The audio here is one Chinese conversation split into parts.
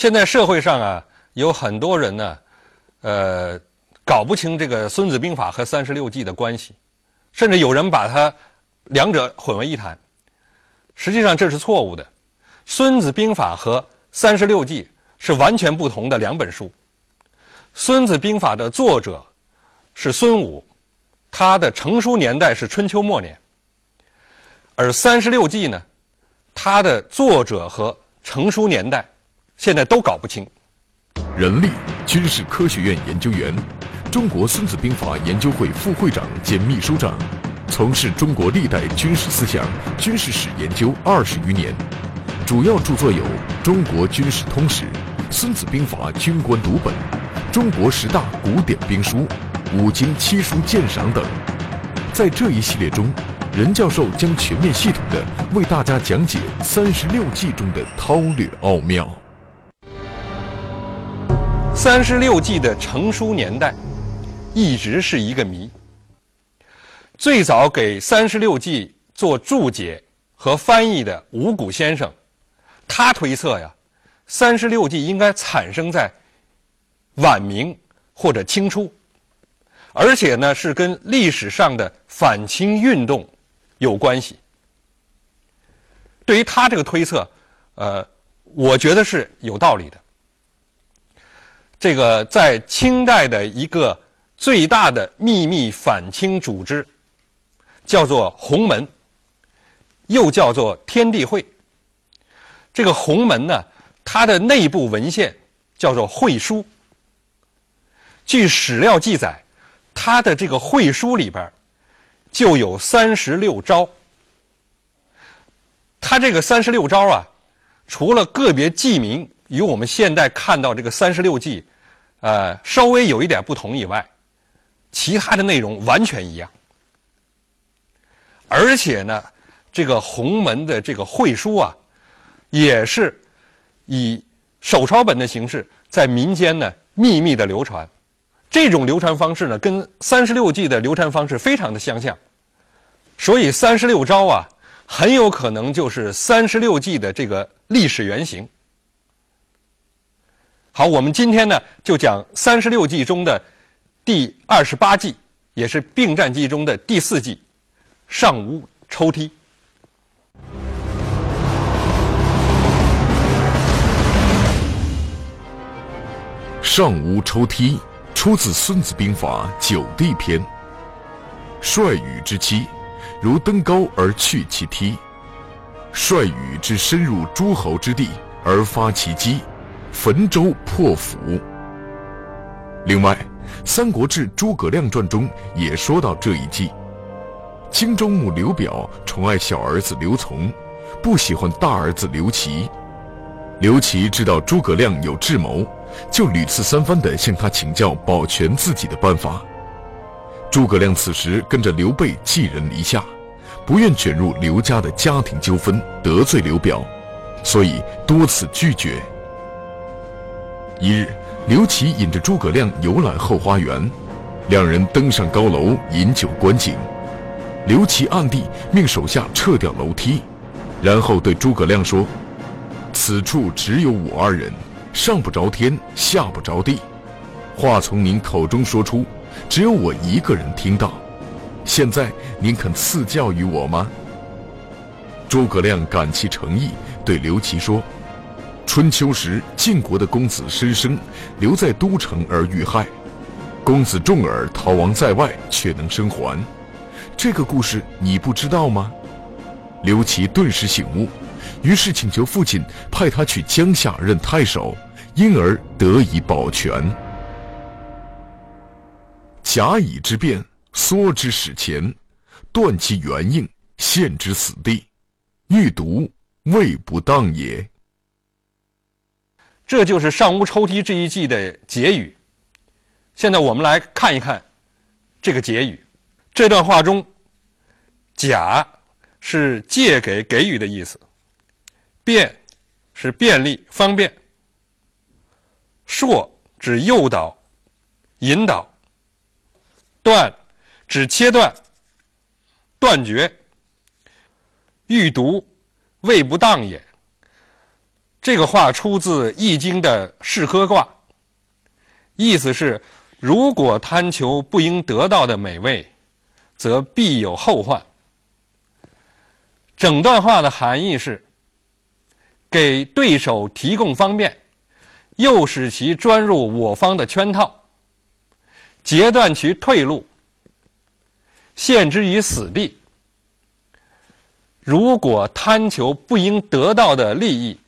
现在社会上啊，有很多人呢，呃，搞不清这个《孙子兵法》和三十六计的关系，甚至有人把它两者混为一谈。实际上这是错误的，《孙子兵法》和三十六计是完全不同的两本书，《孙子兵法》的作者是孙武，他的成书年代是春秋末年，而三十六计呢，它的作者和成书年代现在都搞不清。任力，军事科学院研究员，中国孙子兵法研究会副会长兼秘书长，从事中国历代军事思想、军事史研究二十余年。主要著作有《中国军事通史》《孙子兵法军官读本》《中国十大古典兵书》《五经七书鉴赏》等。在这一系列中，任教授将全面系统地为大家讲解三十六计中的韬略奥妙。三十六计的成书年代一直是一个谜。最早给三十六计做注解和翻译的五谷先生。他推测呀，三十六计应该产生在晚明或者清初，而且呢是跟历史上的反清运动有关系。对于他这个推测，呃，我觉得是有道理的。这个在清代的一个最大的秘密反清组织，叫做洪门，又叫做天地会。这个洪门呢，它的内部文献叫做会书。据史料记载，它的这个会书里边就有三十六招。它这个三十六招啊，除了个别记名与我们现在看到这个三十六计，呃，稍微有一点不同以外，其他的内容完全一样。而且呢，这个洪门的这个会书啊。也是以手抄本的形式在民间呢秘密的流传，这种流传方式呢跟三十六计的流传方式非常的相像，所以三十六招啊很有可能就是三十六计的这个历史原型。好，我们今天呢就讲三十六计中的第二十八计，也是并战计中的第四计——上屋抽梯。上屋抽梯，出自《孙子兵法·九地篇》。帅宇之妻，如登高而去其梯；帅宇之深入诸侯之地而发其机，焚舟破釜。另外，《三国志·诸葛亮传》中也说到这一计。荆州牧刘表宠爱小儿子刘琮，不喜欢大儿子刘琦。刘琦知道诸葛亮有智谋。就屡次三番地向他请教保全自己的办法。诸葛亮此时跟着刘备寄人篱下，不愿卷入刘家的家庭纠纷，得罪刘表，所以多次拒绝。一日，刘琦引着诸葛亮游览后花园，两人登上高楼饮酒观景。刘琦暗地命手下撤掉楼梯，然后对诸葛亮说：“此处只有我二人。”上不着天，下不着地，话从您口中说出，只有我一个人听到。现在您肯赐教于我吗？诸葛亮感其诚意，对刘琦说：“春秋时晋国的公子申生留在都城而遇害，公子重耳逃亡在外却能生还。这个故事你不知道吗？刘琦顿时醒悟，于是请求父亲派他去江夏任太守，因而得以保全。甲乙之变，缩之史前，断其原应，陷之死地，欲读未不当也。这就是上屋抽屉这一季的结语。现在我们来看一看这个结语。这段话中，“甲”是借给、给予的意思；“便”是便利、方便；“硕”指诱导、引导。断，指切断、断绝。欲读，未不当也。这个话出自《易经》的适科卦，意思是：如果贪求不应得到的美味，则必有后患。整段话的含义是：给对手提供方便，诱使其钻入我方的圈套。截断其退路，陷之于死地。如果贪求不应得到的利益，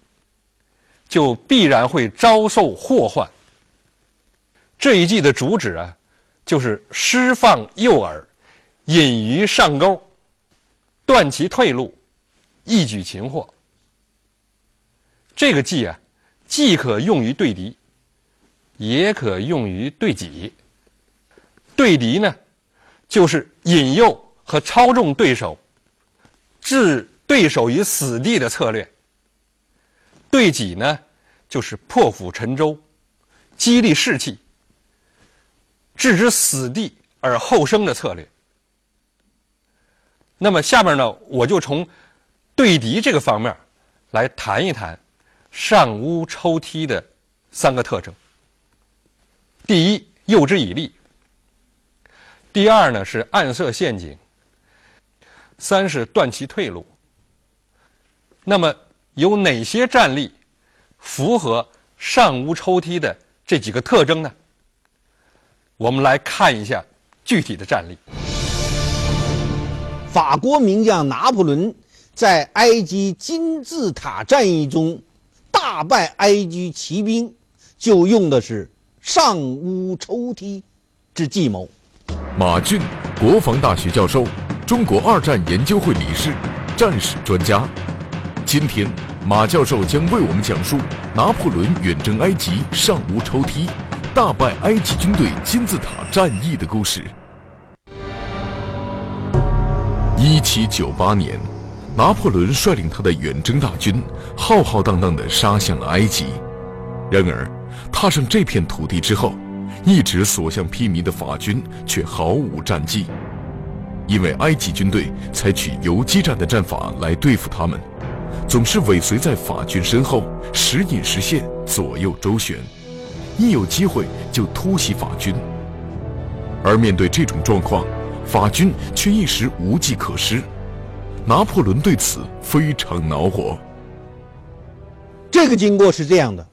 就必然会遭受祸患。这一计的主旨啊，就是释放诱饵，引鱼上钩，断其退路，一举擒获。这个计啊，既可用于对敌，也可用于对己。对敌呢，就是引诱和操纵对手，置对手于死地的策略；对己呢，就是破釜沉舟，激励士气，置之死地而后生的策略。那么下面呢，我就从对敌这个方面来谈一谈上屋抽梯的三个特征。第一，诱之以利。第二呢是暗设陷阱，三是断其退路。那么有哪些战例符合上屋抽梯的这几个特征呢？我们来看一下具体的战例。法国名将拿破仑在埃及金字塔战役中大败埃及骑兵，就用的是上屋抽梯之计谋。马俊，国防大学教授，中国二战研究会理事，战史专家。今天，马教授将为我们讲述拿破仑远征埃及上无抽梯，大败埃及军队金字塔战役的故事。一七九八年，拿破仑率领他的远征大军浩浩荡荡地杀向了埃及。然而，踏上这片土地之后，一直所向披靡的法军却毫无战绩，因为埃及军队采取游击战的战法来对付他们，总是尾随在法军身后，时隐时现，左右周旋，一有机会就突袭法军。而面对这种状况，法军却一时无计可施，拿破仑对此非常恼火。这个经过是这样的，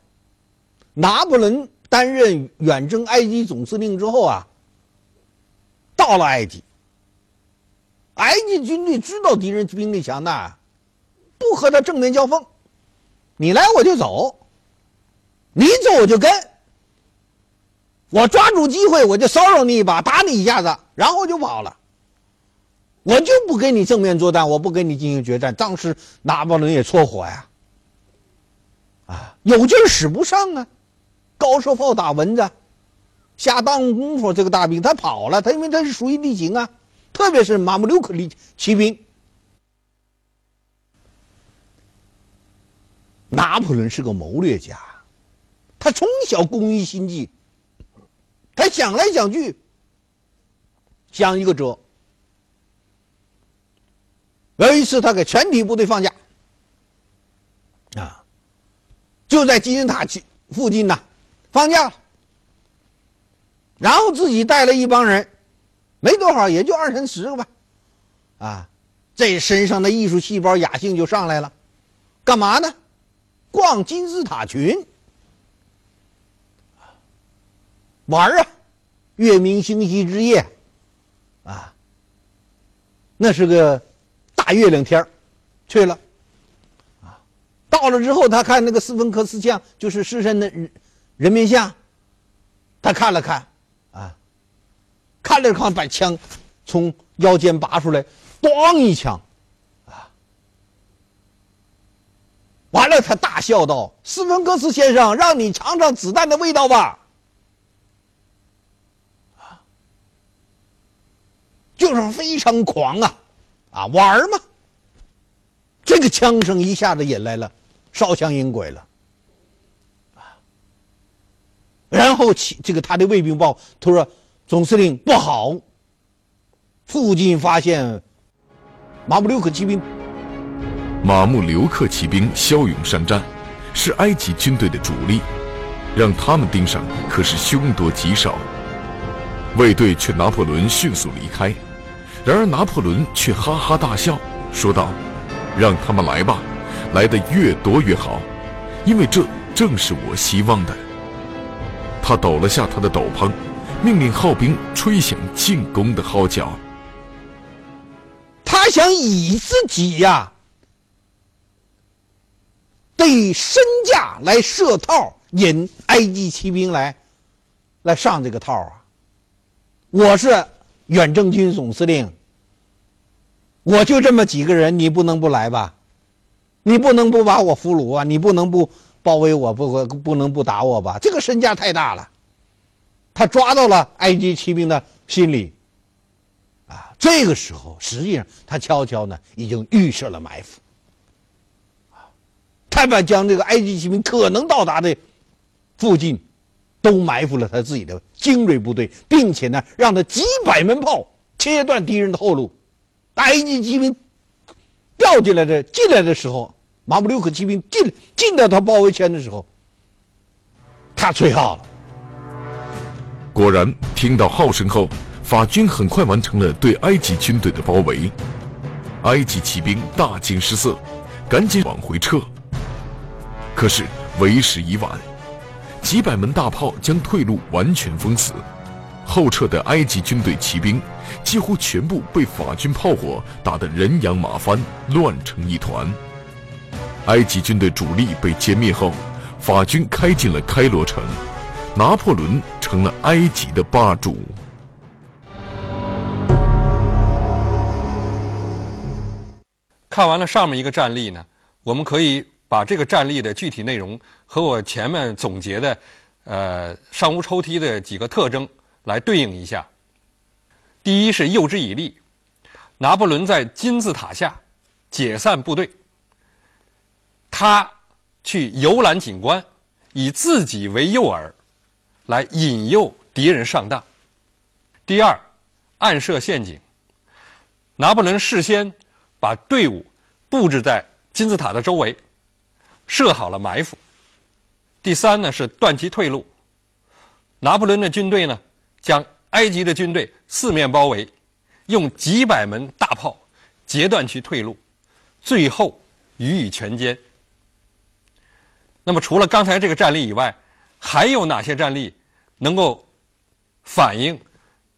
拿破仑。担任远征埃及总司令之后啊，到了埃及，埃及军队知道敌人兵力强大，不和他正面交锋，你来我就走，你走我就跟，我抓住机会我就骚扰你一把，打你一下子，然后就跑了，我就不跟你正面作战，我不跟你进行决战。当时拿破仑也搓火呀，啊，有劲使不上啊。高射炮打蚊子，下耽误功夫，这个大兵他跑了，他因为他是熟悉地形啊，特别是马木留克骑骑兵。拿破仑是个谋略家，他从小工于心计，他想来想去，想一个辙。有一次，他给全体部队放假，啊，就在金字塔去附近呢。放假，然后自己带了一帮人，没多少，也就二三十个吧，啊，这身上的艺术细胞、雅兴就上来了，干嘛呢？逛金字塔群，玩啊，月明星稀之夜，啊，那是个大月亮天去了，啊，到了之后，他看那个斯芬克斯像，就是狮身的人人面像，他看了看，啊，看了看，把枪从腰间拔出来，咣一枪。完了，他大笑道：“斯芬克斯先生，让你尝尝子弹的味道吧。”啊，就是非常狂啊，啊，玩嘛。这个枪声一下子引来了烧香引鬼了，啊。然后起这个他的卫兵报，他说：“总司令不好，附近发现马布留克骑兵。”马穆留克骑兵骁勇善战，是埃及军队的主力，让他们盯上可是凶多吉少。卫队劝拿破仑迅速离开，然而拿破仑却哈哈大笑，说道：“让他们来吧，来的越多越好，因为这正是我希望的。”他抖了下他的斗篷，命令号兵吹响进攻的号角。他想以自己呀。以身价来设套，引埃及骑兵来，来上这个套啊！我是远征军总司令，我就这么几个人，你不能不来吧？你不能不把我俘虏啊！你不能不包围我，不不能不打我吧？这个身价太大了，他抓到了埃及骑兵的心理啊！这个时候，实际上他悄悄呢已经预设了埋伏。他把将这个埃及骑兵可能到达的附近都埋伏了他自己的精锐部队，并且呢，让他几百门炮切断敌人的后路。埃及骑兵调进来的进来的时候，马布留克骑兵进进到他包围圈的时候，他吹号了。果然，听到号声后，法军很快完成了对埃及军队的包围。埃及骑兵大惊失色，赶紧往回撤。可是为时已晚，几百门大炮将退路完全封死，后撤的埃及军队骑兵几乎全部被法军炮火打得人仰马翻，乱成一团。埃及军队主力被歼灭后，法军开进了开罗城，拿破仑成了埃及的霸主。看完了上面一个战例呢，我们可以。把这个战例的具体内容和我前面总结的，呃，上屋抽梯的几个特征来对应一下。第一是诱之以利，拿破仑在金字塔下解散部队，他去游览景观，以自己为诱饵，来引诱敌人上当。第二，暗设陷阱，拿破仑事先把队伍布置在金字塔的周围。设好了埋伏。第三呢是断其退路。拿破仑的军队呢，将埃及的军队四面包围，用几百门大炮截断其退路，最后予以全歼。那么除了刚才这个战例以外，还有哪些战例能够反映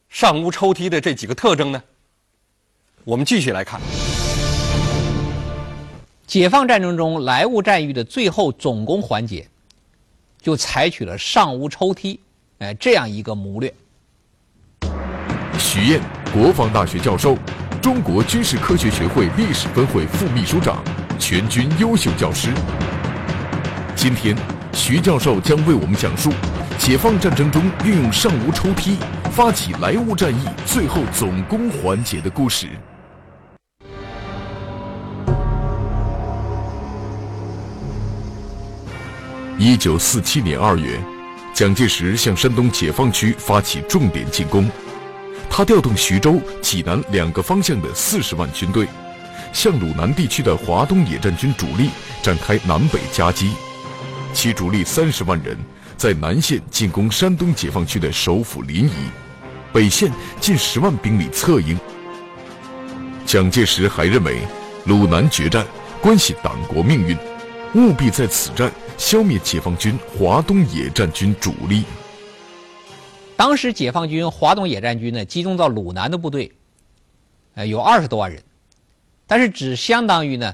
上屋抽梯的这几个特征呢？我们继续来看。解放战争中莱芜战役的最后总攻环节，就采取了上屋抽梯，哎，这样一个谋略。徐燕，国防大学教授，中国军事科学学会历史分会副秘书长，全军优秀教师。今天，徐教授将为我们讲述解放战争中运用上屋抽梯发起莱芜战役最后总攻环节的故事。一九四七年二月，蒋介石向山东解放区发起重点进攻。他调动徐州、济南两个方向的四十万军队，向鲁南地区的华东野战军主力展开南北夹击。其主力三十万人在南线进攻山东解放区的首府临沂，北线近十万兵力策应。蒋介石还认为，鲁南决战关系党国命运。务必在此战消灭解放军华东野战军主力。当时解放军华东野战军呢，集中到鲁南的部队，呃，有二十多万人，但是只相当于呢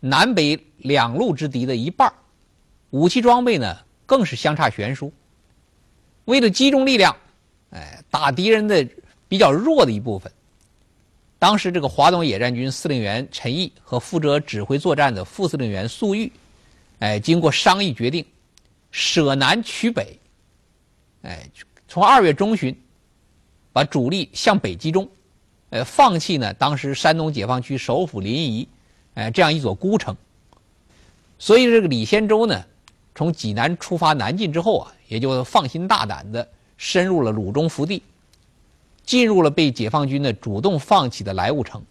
南北两路之敌的一半武器装备呢更是相差悬殊。为了集中力量，哎，打敌人的比较弱的一部分，当时这个华东野战军司令员陈毅和负责指挥作战的副司令员粟裕，哎，经过商议决定，舍南取北，哎。从二月中旬，把主力向北集中，呃，放弃呢当时山东解放区首府临沂，呃，这样一座孤城。所以这个李先洲呢，从济南出发南进之后啊，也就放心大胆的深入了鲁中腹地，进入了被解放军呢主动放弃的莱芜城。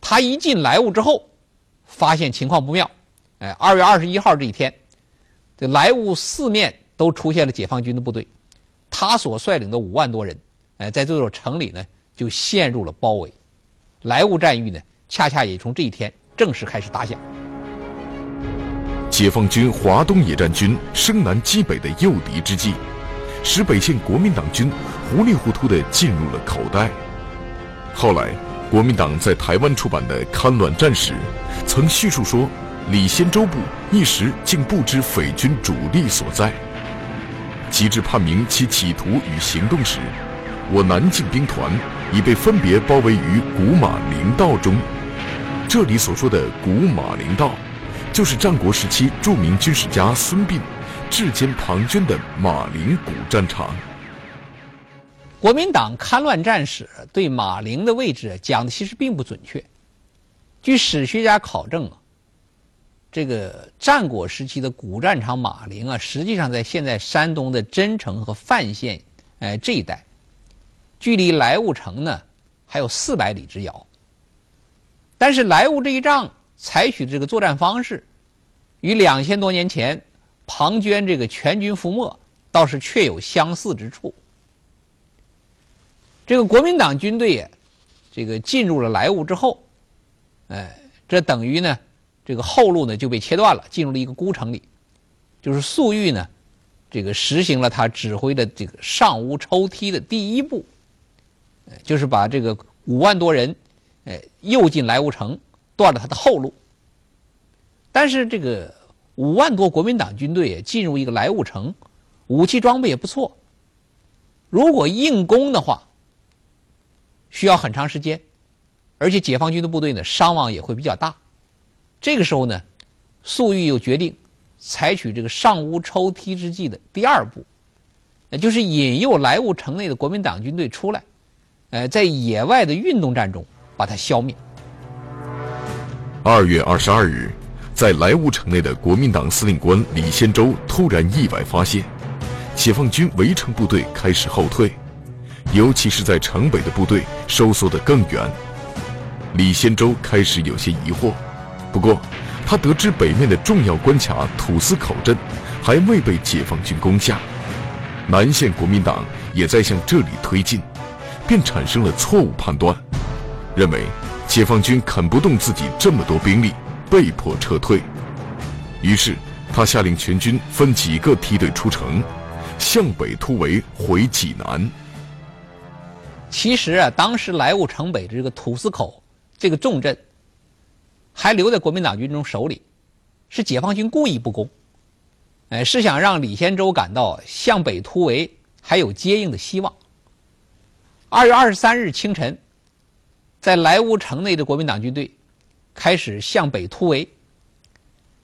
他一进莱芜之后，发现情况不妙，哎，二月二十一号这一天，这莱芜四面都出现了解放军的部队。他所率领的五万多人，哎，在这座城里呢，就陷入了包围。莱芜战役呢，恰恰也从这一天正式开始打响。解放军华东野战军生南击北的诱敌之计，使北线国民党军糊里糊涂地进入了口袋。后来，国民党在台湾出版的《戡乱战史》曾叙述说，李先洲部一时竟不知匪军主力所在。及至判明其企图与行动时，我南进兵团已被分别包围于古马陵道中。这里所说的古马陵道，就是战国时期著名军事家孙膑至今庞涓的马陵古战场。国民党戡乱战史对马陵的位置讲的其实并不准确。据史学家考证啊。这个战国时期的古战场马陵啊，实际上在现在山东的真城和范县，哎这一带，距离莱芜城呢还有四百里之遥。但是莱芜这一仗采取的这个作战方式，与两千多年前庞涓这个全军覆没倒是确有相似之处。这个国民党军队，这个进入了莱芜之后，哎，这等于呢。这个后路呢就被切断了，进入了一个孤城里。就是粟裕呢，这个实行了他指挥的这个上屋抽梯的第一步，就是把这个五万多人，哎，诱进莱芜城，断了他的后路。但是这个五万多国民党军队进入一个莱芜城，武器装备也不错。如果硬攻的话，需要很长时间，而且解放军的部队呢伤亡也会比较大。这个时候呢，粟裕又决定采取这个上屋抽梯之计的第二步，呃就是引诱莱芜城内的国民党军队出来，呃，在野外的运动战中把它消灭。二月二十二日，在莱芜城内的国民党司令官李先洲突然意外发现，解放军围城部队开始后退，尤其是在城北的部队收缩得更远。李先洲开始有些疑惑。不过，他得知北面的重要关卡土司口镇还未被解放军攻下，南线国民党也在向这里推进，便产生了错误判断，认为解放军啃不动自己这么多兵力，被迫撤退。于是，他下令全军分几个梯队出城，向北突围回济南。其实啊，当时莱芜城北的这个土司口这个重镇。还留在国民党军中手里，是解放军故意不攻，哎，是想让李先洲感到向北突围还有接应的希望。二月二十三日清晨，在莱芜城内的国民党军队开始向北突围，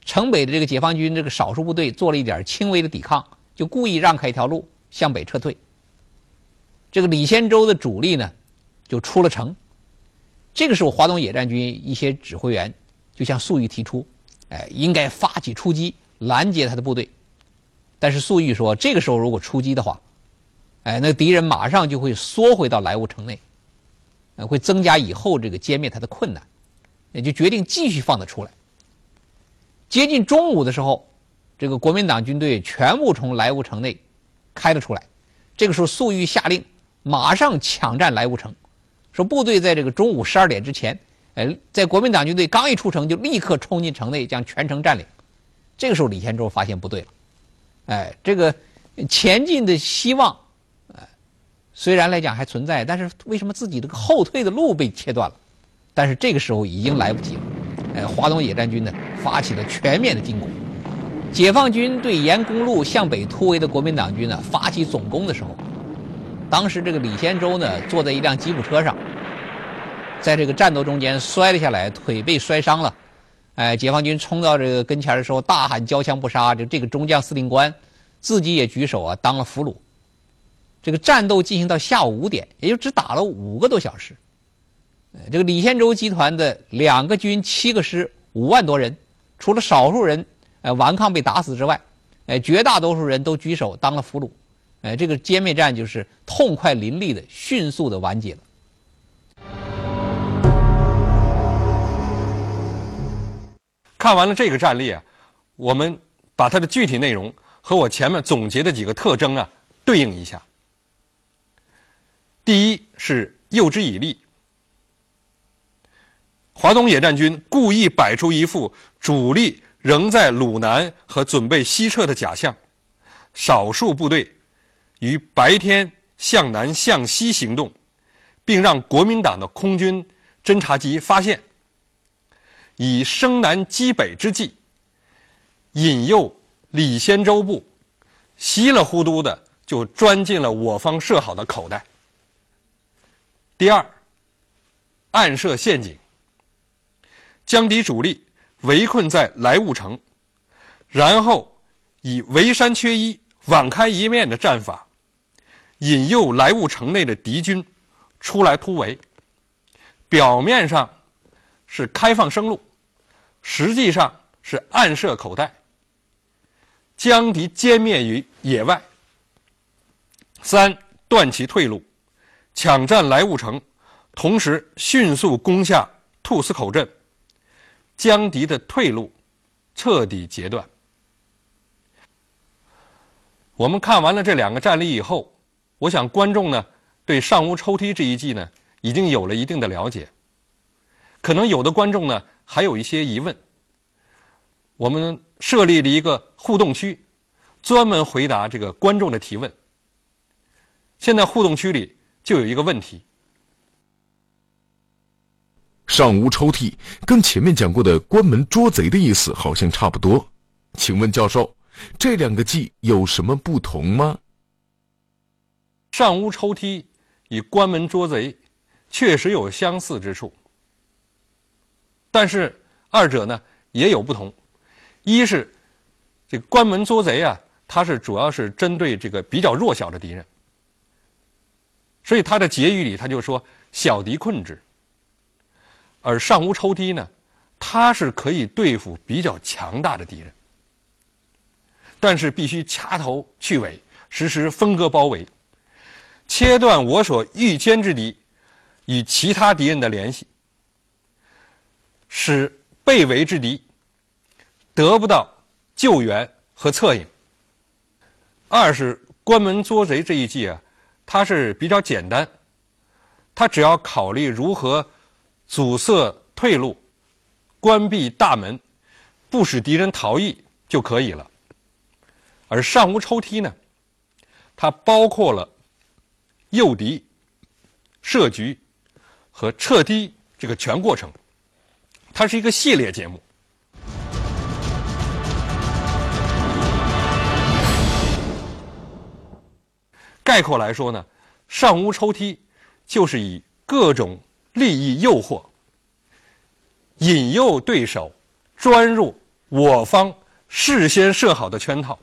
城北的这个解放军这个少数部队做了一点轻微的抵抗，就故意让开一条路向北撤退。这个李先洲的主力呢，就出了城。这个时候，华东野战军一些指挥员就向粟裕提出，哎，应该发起出击拦截他的部队。但是粟裕说，这个时候如果出击的话，哎，那敌人马上就会缩回到莱芜城内，会增加以后这个歼灭他的困难，也就决定继续放他出来。接近中午的时候，这个国民党军队全部从莱芜城内开了出来。这个时候，粟裕下令马上抢占莱芜城。说部队在这个中午十二点之前，呃，在国民党军队刚一出城，就立刻冲进城内，将全城占领。这个时候李先洲发现不对了，哎，这个前进的希望，哎，虽然来讲还存在，但是为什么自己这个后退的路被切断了？但是这个时候已经来不及了，哎，华东野战军呢发起了全面的进攻，解放军对沿公路向北突围的国民党军呢发起总攻的时候，当时这个李先洲呢坐在一辆吉普车上，在这个战斗中间摔了下来，腿被摔伤了。哎，解放军冲到这个跟前的时候，大喊“交枪不杀”，就这个中将司令官自己也举手啊，当了俘虏。这个战斗进行到下午五点，也就只打了五个多小时。这个李先洲集团的两个军、七个师、五万多人，除了少数人呃顽抗被打死之外，哎，绝大多数人都举手当了俘虏。哎，这个歼灭战就是痛快淋漓的、迅速的完结了。看完了这个战例啊，我们把它的具体内容和我前面总结的几个特征啊对应一下。第一是诱之以利，华东野战军故意摆出一副主力仍在鲁南和准备西撤的假象，少数部队于白天向南向西行动，并让国民党的空军侦察机发现。以生南击北之计，引诱李先洲部，稀里糊涂的就钻进了我方设好的口袋。第二，暗设陷阱，将敌主力围困在莱芜城，然后以围山缺一、网开一面的战法，引诱莱芜城内的敌军出来突围，表面上是开放生路。实际上是暗设口袋，将敌歼灭于野外。三断其退路，抢占莱芜城，同时迅速攻下兔死口镇，将敌的退路彻底截断。我们看完了这两个战例以后，我想观众呢对上屋抽屉这一计呢已经有了一定的了解，可能有的观众呢。还有一些疑问，我们设立了一个互动区，专门回答这个观众的提问。现在互动区里就有一个问题：上屋抽屉跟前面讲过的关门捉贼的意思好像差不多，请问教授，这两个计有什么不同吗？上屋抽屉与关门捉贼确实有相似之处。但是二者呢也有不同，一是这个关门捉贼啊，它是主要是针对这个比较弱小的敌人，所以它的结语里他就说小敌困之；而上屋抽梯呢，它是可以对付比较强大的敌人，但是必须掐头去尾，实施分割包围，切断我所预歼之敌与其他敌人的联系。使被围之敌得不到救援和策应。二是关门捉贼这一计啊，它是比较简单，它只要考虑如何阻塞退路、关闭大门，不使敌人逃逸就可以了。而上屋抽梯呢，它包括了诱敌、设局和撤敌这个全过程。它是一个系列节目。概括来说呢，上屋抽梯就是以各种利益诱惑，引诱对手钻入我方事先设好的圈套，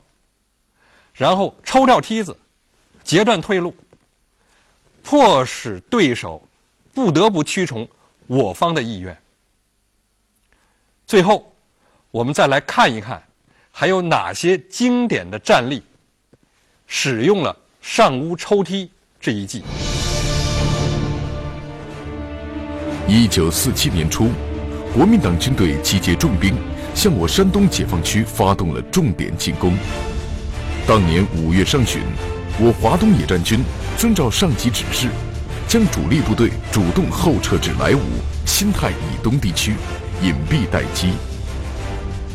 然后抽掉梯子，截断退路，迫使对手不得不屈从我方的意愿。最后，我们再来看一看，还有哪些经典的战例使用了上屋抽梯这一计。一九四七年初，国民党军队集结重兵，向我山东解放区发动了重点进攻。当年五月上旬，我华东野战军遵照上级指示，将主力部队主动后撤至莱芜、新泰以东地区。隐蔽待机。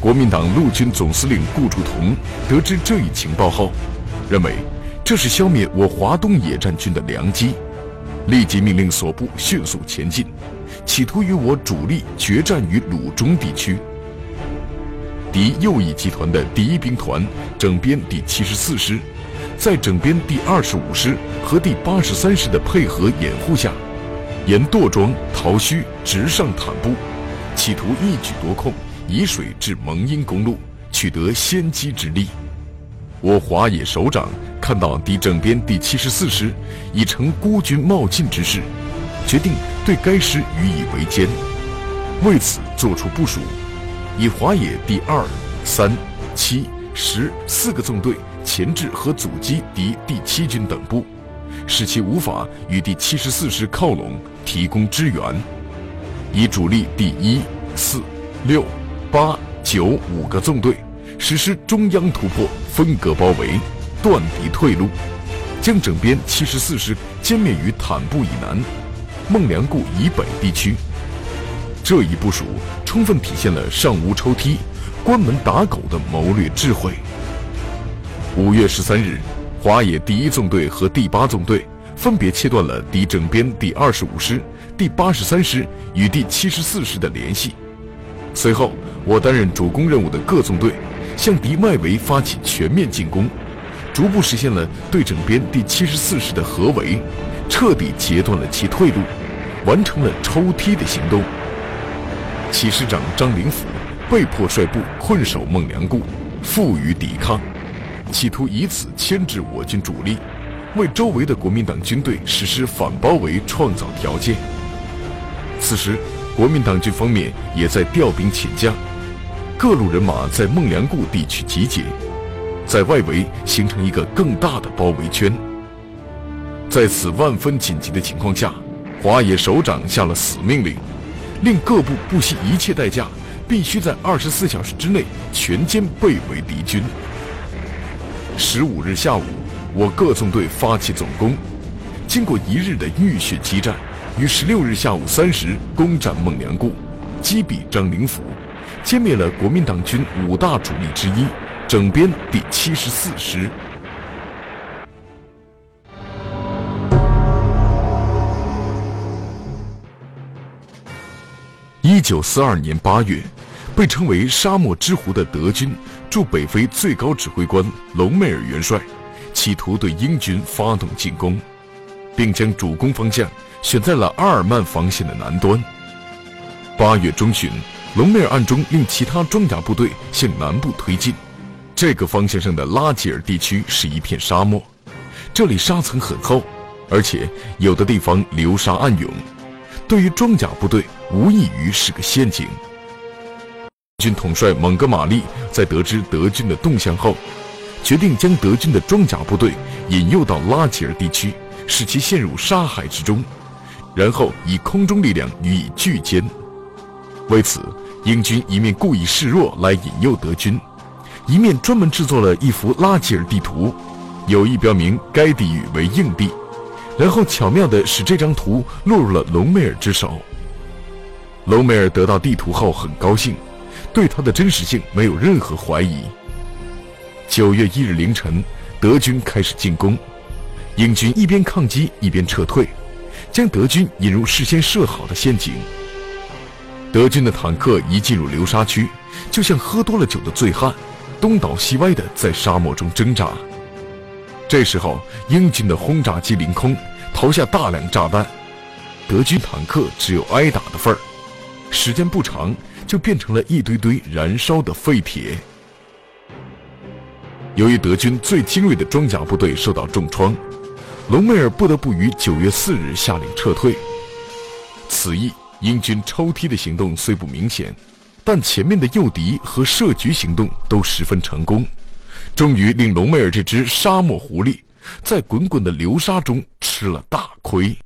国民党陆军总司令顾祝同得知这一情报后，认为这是消灭我华东野战军的良机，立即命令所部迅速前进，企图与我主力决战于鲁中地区。敌右翼集团的第一兵团整编第七十四师，在整编第二十五师和第八十三师的配合掩护下，沿垛庄、桃墟直上坦布，企图一举夺控沂水至蒙阴公路，取得先机之利。我华野首长看到敌整编第七十四师已成孤军冒进之势，决定对该师予以围歼，为此作出部署。以华野第二、三、七、十四个纵队前置和阻击敌第七军等部，使其无法与第七十四师靠拢，提供支援。以主力第一、四、六、八、九五个纵队实施中央突破，分割包围，断敌退路，将整编七十四师歼灭于坦布以南、孟良崮以北地区。这一部署充分体现了上无抽梯、关门打狗的谋略智慧。五月十三日，华野第一纵队和第八纵队分别切断了敌整编第二十五师、第八十三师与第七十四师的联系。随后，我担任主攻任务的各纵队向敌外围发起全面进攻，逐步实现了对整编第七十四师的合围，彻底截断了其退路，完成了抽梯的行动。启师长张灵甫被迫率部困守孟良崮，负隅抵抗，企图以此牵制我军主力，为周围的国民党军队实施反包围创造条件。此时，国民党军方面也在调兵遣将，各路人马在孟良崮地区集结，在外围形成一个更大的包围圈。在此万分紧急的情况下，华野首长下了死命令。令各部不惜一切代价，必须在二十四小时之内全歼被围敌军。十五日下午，我各纵队发起总攻，经过一日的浴血激战，于十六日下午三时攻占孟良崮，击毙张灵甫，歼灭了国民党军五大主力之一，整编第七十四师。一九四二年八月，被称为“沙漠之狐”的德军驻北非最高指挥官隆美尔元帅，企图对英军发动进攻，并将主攻方向选在了阿尔曼防线的南端。八月中旬，隆美尔暗中令其他装甲部队向南部推进。这个方向上的拉吉尔地区是一片沙漠，这里沙层很厚，而且有的地方流沙暗涌。对于装甲部队，无异于是个陷阱。军统帅蒙哥马利在得知德军的动向后，决定将德军的装甲部队引诱到拉吉尔地区，使其陷入沙海之中，然后以空中力量予以拒歼。为此，英军一面故意示弱来引诱德军，一面专门制作了一幅拉吉尔地图，有意标明该地域为硬地。然后巧妙地使这张图落入了隆美尔之手。隆美尔得到地图后很高兴，对它的真实性没有任何怀疑。九月一日凌晨，德军开始进攻，英军一边抗击一边撤退，将德军引入事先设好的陷阱。德军的坦克一进入流沙区，就像喝多了酒的醉汉，东倒西歪的在沙漠中挣扎。这时候，英军的轰炸机凌空，投下大量炸弹，德军坦克只有挨打的份儿，时间不长就变成了一堆堆燃烧的废铁。由于德军最精锐的装甲部队受到重创，隆美尔不得不于九月四日下令撤退。此役，英军抽梯的行动虽不明显，但前面的诱敌和设局行动都十分成功。终于令隆美尔这只沙漠狐狸，在滚滚的流沙中吃了大亏。